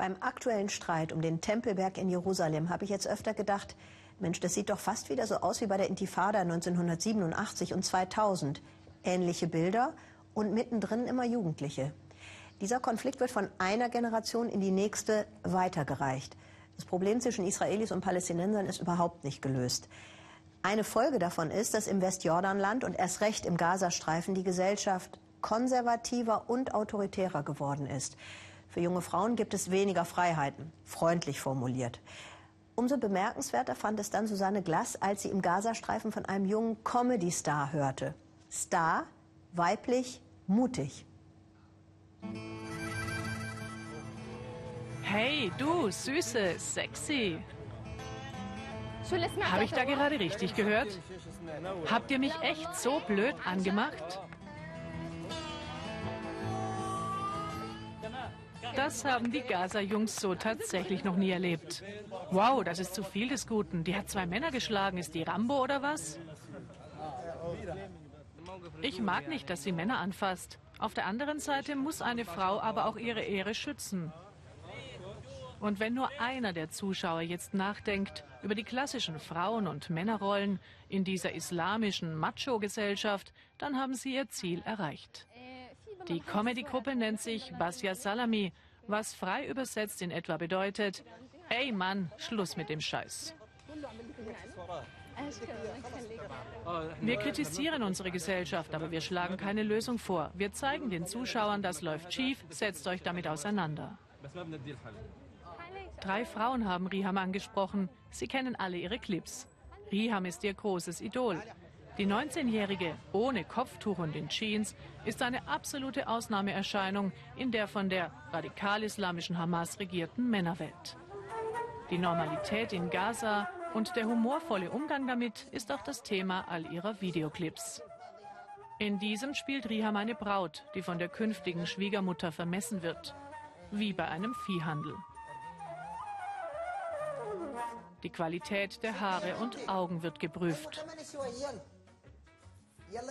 Beim aktuellen Streit um den Tempelberg in Jerusalem habe ich jetzt öfter gedacht, Mensch, das sieht doch fast wieder so aus wie bei der Intifada 1987 und 2000. Ähnliche Bilder und mittendrin immer Jugendliche. Dieser Konflikt wird von einer Generation in die nächste weitergereicht. Das Problem zwischen Israelis und Palästinensern ist überhaupt nicht gelöst. Eine Folge davon ist, dass im Westjordanland und erst recht im Gazastreifen die Gesellschaft konservativer und autoritärer geworden ist. Für junge Frauen gibt es weniger Freiheiten, freundlich formuliert. Umso bemerkenswerter fand es dann Susanne Glass, als sie im Gazastreifen von einem jungen Comedy-Star hörte. Star, weiblich, mutig. Hey, du, Süße, sexy. Habe ich da gerade richtig gehört? Habt ihr mich echt so blöd angemacht? Das haben die Gaza-Jungs so tatsächlich noch nie erlebt. Wow, das ist zu viel des Guten. Die hat zwei Männer geschlagen. Ist die Rambo oder was? Ich mag nicht, dass sie Männer anfasst. Auf der anderen Seite muss eine Frau aber auch ihre Ehre schützen. Und wenn nur einer der Zuschauer jetzt nachdenkt über die klassischen Frauen- und Männerrollen in dieser islamischen Macho-Gesellschaft, dann haben sie ihr Ziel erreicht. Die Comedy-Gruppe nennt sich Basya Salami, was frei übersetzt in etwa bedeutet, ey Mann, Schluss mit dem Scheiß. Wir kritisieren unsere Gesellschaft, aber wir schlagen keine Lösung vor. Wir zeigen den Zuschauern, das läuft schief, setzt euch damit auseinander. Drei Frauen haben Riham angesprochen. Sie kennen alle ihre Clips. Riham ist ihr großes Idol. Die 19-Jährige ohne Kopftuch und in Jeans ist eine absolute Ausnahmeerscheinung in der von der radikal-islamischen Hamas regierten Männerwelt. Die Normalität in Gaza und der humorvolle Umgang damit ist auch das Thema all ihrer Videoclips. In diesem spielt Riham eine Braut, die von der künftigen Schwiegermutter vermessen wird. Wie bei einem Viehhandel. Die Qualität der Haare und Augen wird geprüft.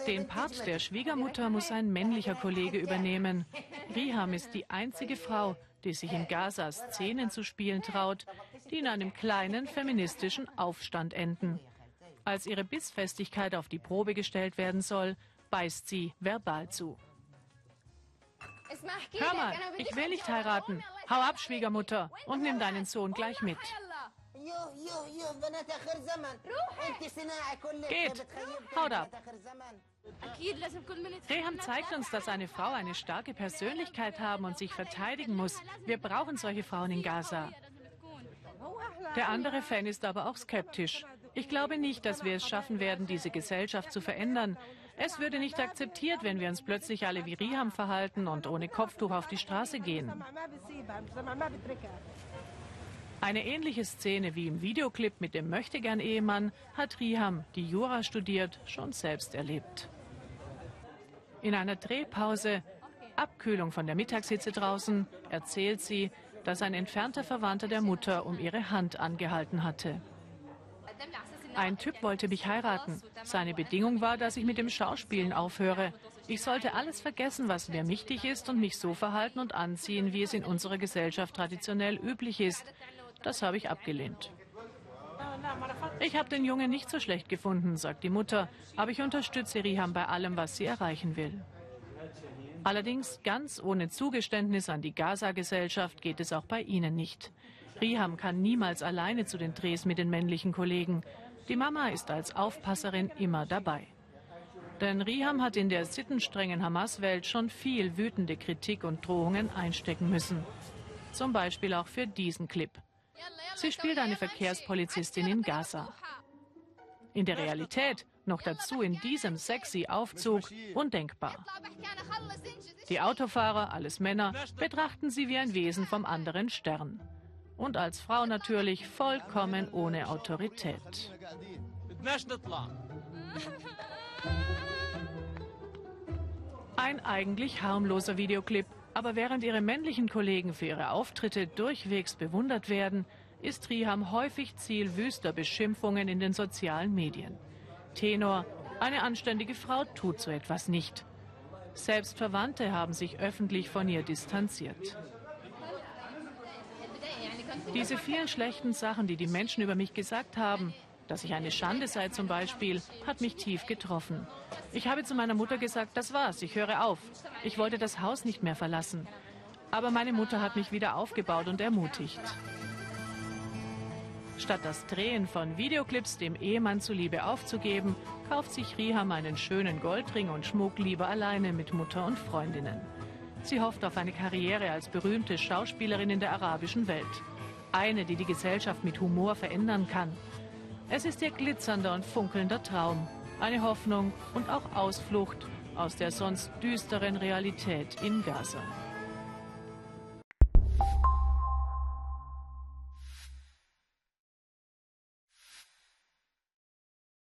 Den Part der Schwiegermutter muss ein männlicher Kollege übernehmen. Riham ist die einzige Frau, die sich in Gaza Szenen zu spielen traut, die in einem kleinen feministischen Aufstand enden. Als ihre Bissfestigkeit auf die Probe gestellt werden soll, beißt sie verbal zu. Hör mal, ich will nicht heiraten. Hau ab, Schwiegermutter, und nimm deinen Sohn gleich mit. Geht, haut ab. Reham zeigt uns, dass eine Frau eine starke Persönlichkeit haben und sich verteidigen muss. Wir brauchen solche Frauen in Gaza. Der andere Fan ist aber auch skeptisch. Ich glaube nicht, dass wir es schaffen werden, diese Gesellschaft zu verändern. Es würde nicht akzeptiert, wenn wir uns plötzlich alle wie Riham verhalten und ohne Kopftuch auf die Straße gehen. Eine ähnliche Szene wie im Videoclip mit dem Möchtegern-Ehemann hat Riham, die Jura studiert, schon selbst erlebt. In einer Drehpause, Abkühlung von der Mittagshitze draußen, erzählt sie, dass ein entfernter Verwandter der Mutter um ihre Hand angehalten hatte. Ein Typ wollte mich heiraten. Seine Bedingung war, dass ich mit dem Schauspielen aufhöre. Ich sollte alles vergessen, was mir wichtig ist und mich so verhalten und anziehen, wie es in unserer Gesellschaft traditionell üblich ist. Das habe ich abgelehnt. Ich habe den Jungen nicht so schlecht gefunden, sagt die Mutter, aber ich unterstütze Riham bei allem, was sie erreichen will. Allerdings ganz ohne Zugeständnis an die Gaza-Gesellschaft geht es auch bei ihnen nicht. Riham kann niemals alleine zu den Drehs mit den männlichen Kollegen. Die Mama ist als Aufpasserin immer dabei. Denn Riham hat in der sittenstrengen Hamas-Welt schon viel wütende Kritik und Drohungen einstecken müssen. Zum Beispiel auch für diesen Clip. Sie spielt eine Verkehrspolizistin in Gaza. In der Realität, noch dazu in diesem sexy Aufzug, undenkbar. Die Autofahrer, alles Männer, betrachten sie wie ein Wesen vom anderen Stern. Und als Frau natürlich vollkommen ohne Autorität. Ein eigentlich harmloser Videoclip, aber während ihre männlichen Kollegen für ihre Auftritte durchwegs bewundert werden, ist Riham häufig Ziel wüster Beschimpfungen in den sozialen Medien. Tenor, eine anständige Frau tut so etwas nicht. Selbst Verwandte haben sich öffentlich von ihr distanziert. Diese vielen schlechten Sachen, die die Menschen über mich gesagt haben, dass ich eine Schande sei zum Beispiel, hat mich tief getroffen. Ich habe zu meiner Mutter gesagt, das war's, ich höre auf. Ich wollte das Haus nicht mehr verlassen. Aber meine Mutter hat mich wieder aufgebaut und ermutigt. Statt das Drehen von Videoclips dem Ehemann zuliebe aufzugeben, kauft sich Riham einen schönen Goldring und Schmuck lieber alleine mit Mutter und Freundinnen. Sie hofft auf eine Karriere als berühmte Schauspielerin in der arabischen Welt. Eine, die die Gesellschaft mit Humor verändern kann. Es ist ihr glitzernder und funkelnder Traum. Eine Hoffnung und auch Ausflucht aus der sonst düsteren Realität in Gaza.